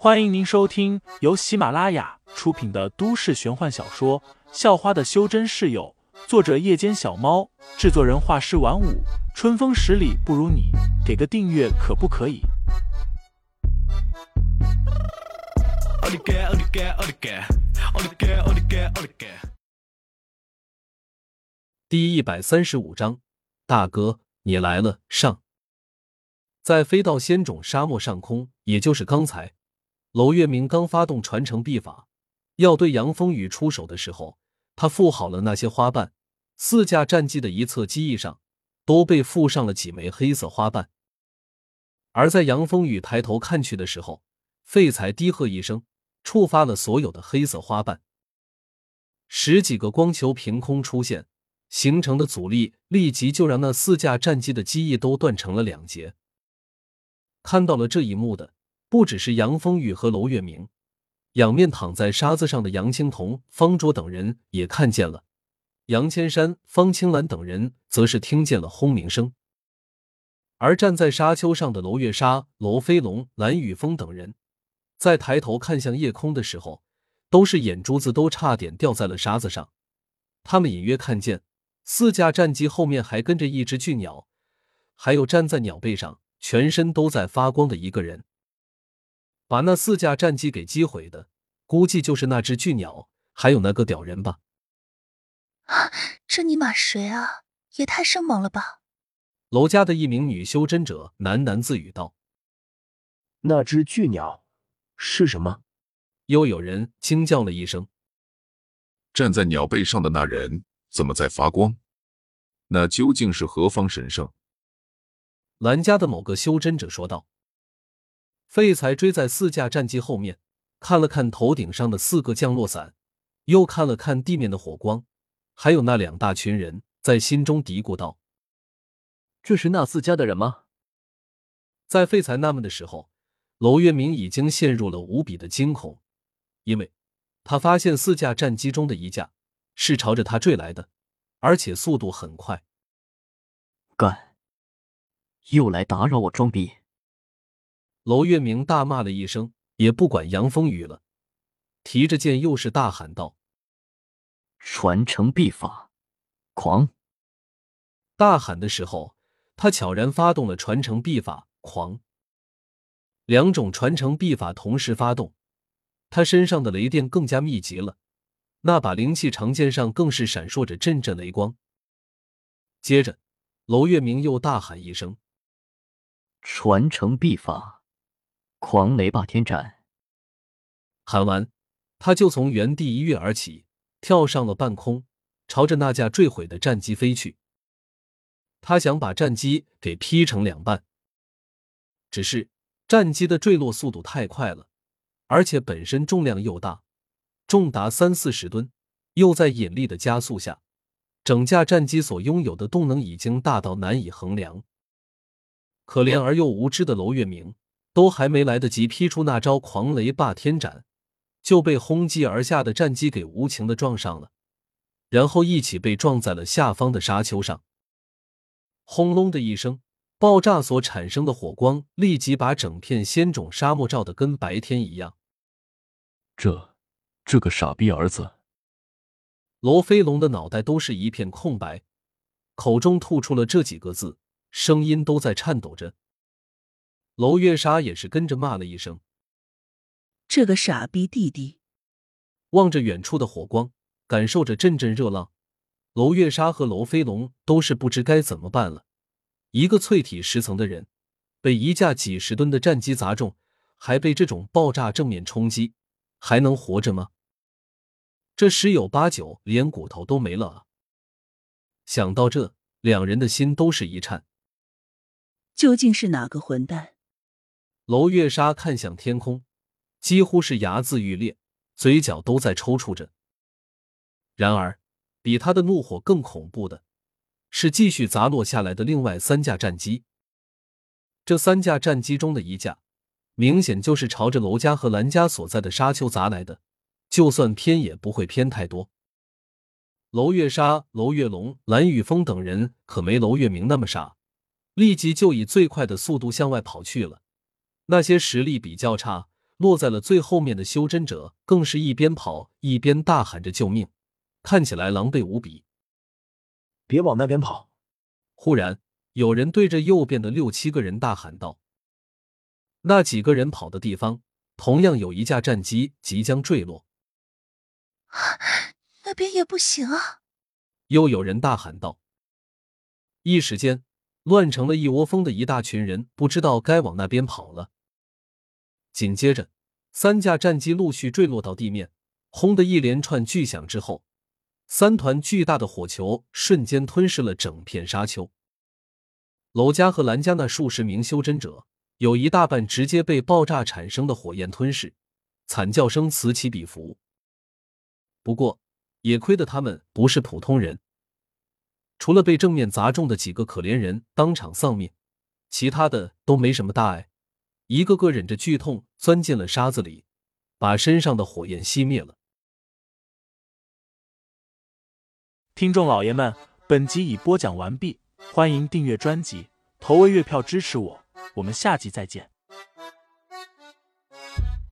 欢迎您收听由喜马拉雅出品的都市玄幻小说《校花的修真室友》，作者：夜间小猫，制作人：画师晚舞，春风十里不如你，给个订阅可不可以？第一百三十五章，大哥，你来了。上，在飞到仙种沙漠上空，也就是刚才。娄月明刚发动传承秘法，要对杨风雨出手的时候，他附好了那些花瓣。四架战机的一侧机翼上都被附上了几枚黑色花瓣。而在杨风雨抬头看去的时候，废材低喝一声，触发了所有的黑色花瓣。十几个光球凭空出现，形成的阻力立即就让那四架战机的机翼都断成了两截。看到了这一幕的。不只是杨风雨和娄月明，仰面躺在沙子上的杨青桐、方卓等人也看见了。杨千山、方青兰等人则是听见了轰鸣声。而站在沙丘上的娄月沙、娄飞龙、蓝雨峰等人，在抬头看向夜空的时候，都是眼珠子都差点掉在了沙子上。他们隐约看见四架战机后面还跟着一只巨鸟，还有站在鸟背上、全身都在发光的一个人。把那四架战机给击毁的，估计就是那只巨鸟，还有那个屌人吧。啊，这尼玛谁啊？也太生猛了吧！楼家的一名女修真者喃喃自语道：“那只巨鸟是什么？”又有人惊叫了一声：“站在鸟背上的那人怎么在发光？那究竟是何方神圣？”兰家的某个修真者说道。废材追在四架战机后面，看了看头顶上的四个降落伞，又看了看地面的火光，还有那两大群人，在心中嘀咕道：“这是那四家的人吗？”在废材纳闷的时候，娄月明已经陷入了无比的惊恐，因为他发现四架战机中的一架是朝着他坠来的，而且速度很快。干！又来打扰我装逼！娄月明大骂了一声，也不管杨风雨了，提着剑又是大喊道：“传承必法，狂！”大喊的时候，他悄然发动了传承必法狂。两种传承必法同时发动，他身上的雷电更加密集了，那把灵气长剑上更是闪烁着阵阵雷光。接着，娄月明又大喊一声：“传承必法！”狂雷霸天斩！喊完，他就从原地一跃而起，跳上了半空，朝着那架坠毁的战机飞去。他想把战机给劈成两半，只是战机的坠落速度太快了，而且本身重量又大，重达三四十吨，又在引力的加速下，整架战机所拥有的动能已经大到难以衡量。可怜而又无知的娄月明。都还没来得及劈出那招狂雷霸天斩，就被轰击而下的战机给无情的撞上了，然后一起被撞在了下方的沙丘上。轰隆的一声，爆炸所产生的火光立即把整片仙种沙漠照得跟白天一样。这，这个傻逼儿子！罗飞龙的脑袋都是一片空白，口中吐出了这几个字，声音都在颤抖着。娄月莎也是跟着骂了一声：“这个傻逼弟弟！”望着远处的火光，感受着阵阵热浪，娄月莎和娄飞龙都是不知该怎么办了。一个淬体十层的人，被一架几十吨的战机砸中，还被这种爆炸正面冲击，还能活着吗？这十有八九连骨头都没了啊！想到这，两人的心都是一颤。究竟是哪个混蛋？娄月莎看向天空，几乎是牙眦欲裂，嘴角都在抽搐着。然而，比他的怒火更恐怖的，是继续砸落下来的另外三架战机。这三架战机中的一架，明显就是朝着娄家和兰家所在的沙丘砸来的，就算偏也不会偏太多。娄月莎、娄月龙、蓝雨峰等人可没娄月明那么傻，立即就以最快的速度向外跑去了。那些实力比较差落在了最后面的修真者更是一边跑一边大喊着救命，看起来狼狈无比。别往那边跑！忽然，有人对着右边的六七个人大喊道：“那几个人跑的地方，同样有一架战机即将坠落。”那边也不行啊！又有人大喊道。一时间，乱成了一窝蜂的一大群人，不知道该往那边跑了。紧接着，三架战机陆续坠落到地面，轰的一连串巨响之后，三团巨大的火球瞬间吞噬了整片沙丘。娄家和兰家那数十名修真者，有一大半直接被爆炸产生的火焰吞噬，惨叫声此起彼伏。不过，也亏得他们不是普通人，除了被正面砸中的几个可怜人当场丧命，其他的都没什么大碍，一个个忍着剧痛钻进了沙子里，把身上的火焰熄灭了。听众老爷们，本集已播讲完毕，欢迎订阅专辑，投喂月票支持我，我们下集再见。